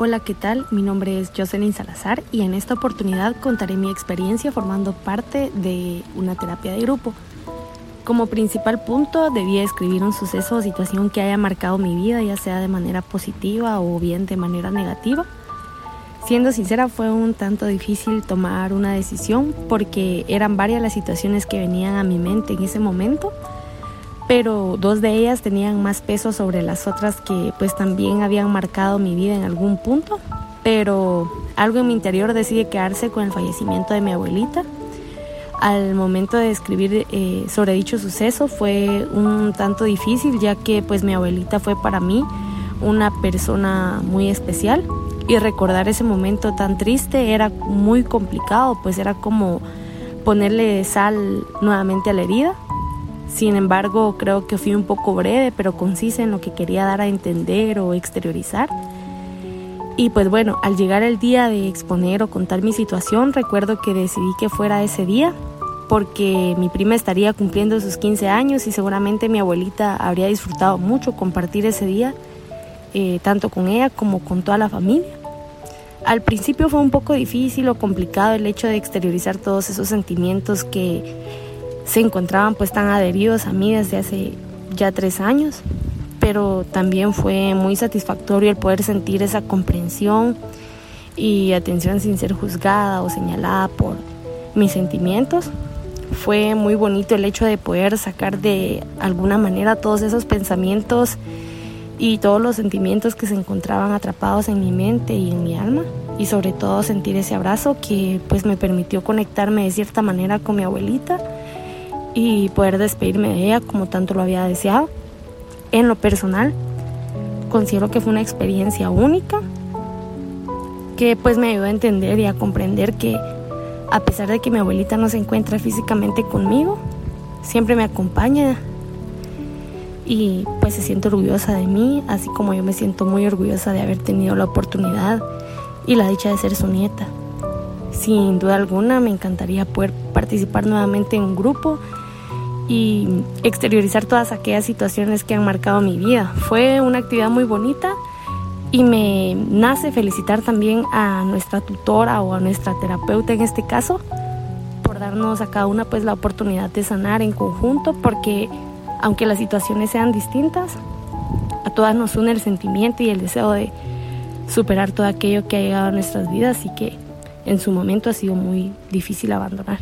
Hola, ¿qué tal? Mi nombre es Jocelyn Salazar y en esta oportunidad contaré mi experiencia formando parte de una terapia de grupo. Como principal punto debía escribir un suceso o situación que haya marcado mi vida, ya sea de manera positiva o bien de manera negativa. Siendo sincera, fue un tanto difícil tomar una decisión porque eran varias las situaciones que venían a mi mente en ese momento pero dos de ellas tenían más peso sobre las otras que pues también habían marcado mi vida en algún punto, pero algo en mi interior decide quedarse con el fallecimiento de mi abuelita. Al momento de escribir eh, sobre dicho suceso fue un tanto difícil ya que pues mi abuelita fue para mí una persona muy especial. Y recordar ese momento tan triste era muy complicado, pues era como ponerle sal nuevamente a la herida sin embargo, creo que fui un poco breve, pero concisa en lo que quería dar a entender o exteriorizar. Y pues bueno, al llegar el día de exponer o contar mi situación, recuerdo que decidí que fuera ese día porque mi prima estaría cumpliendo sus 15 años y seguramente mi abuelita habría disfrutado mucho compartir ese día, eh, tanto con ella como con toda la familia. Al principio fue un poco difícil o complicado el hecho de exteriorizar todos esos sentimientos que se encontraban pues tan adheridos a mí desde hace ya tres años, pero también fue muy satisfactorio el poder sentir esa comprensión y atención sin ser juzgada o señalada por mis sentimientos. Fue muy bonito el hecho de poder sacar de alguna manera todos esos pensamientos y todos los sentimientos que se encontraban atrapados en mi mente y en mi alma y sobre todo sentir ese abrazo que pues me permitió conectarme de cierta manera con mi abuelita y poder despedirme de ella como tanto lo había deseado. En lo personal, considero que fue una experiencia única que pues me ayudó a entender y a comprender que a pesar de que mi abuelita no se encuentra físicamente conmigo, siempre me acompaña y pues se siente orgullosa de mí, así como yo me siento muy orgullosa de haber tenido la oportunidad y la dicha de ser su nieta. Sin duda alguna me encantaría poder participar nuevamente en un grupo y exteriorizar todas aquellas situaciones que han marcado mi vida. Fue una actividad muy bonita y me nace felicitar también a nuestra tutora o a nuestra terapeuta en este caso por darnos a cada una pues la oportunidad de sanar en conjunto porque aunque las situaciones sean distintas, a todas nos une el sentimiento y el deseo de superar todo aquello que ha llegado a nuestras vidas y que en su momento ha sido muy difícil abandonar.